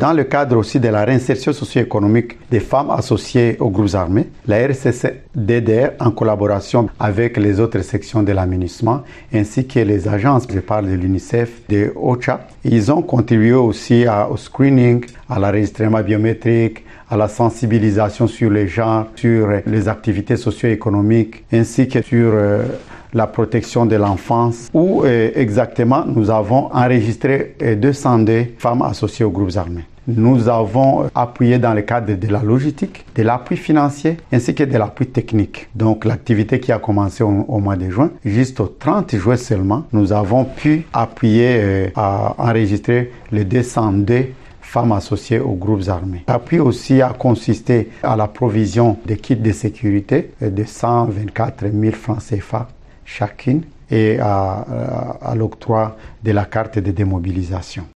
Dans le cadre aussi de la réinsertion socio-économique des femmes associées aux groupes armés, la RCC-DDR, en collaboration avec les autres sections de l'aménagement, ainsi que les agences, je parle de l'UNICEF, de OCHA, ils ont contribué aussi au screening, à l'enregistrement biométrique, à la sensibilisation sur les genres, sur les activités socio-économiques, ainsi que sur euh, la protection de l'enfance, où euh, exactement nous avons enregistré 202 euh, femmes associées aux groupes armés. Nous avons appuyé dans le cadre de la logistique, de l'appui financier ainsi que de l'appui technique. Donc l'activité qui a commencé au, mois de juin, juste au 30 juin seulement, nous avons pu appuyer à enregistrer les 202 femmes associées aux groupes armés. L'appui aussi a consisté à la provision de kits de sécurité de 124 000 francs CFA chacune et à l'octroi de la carte de démobilisation.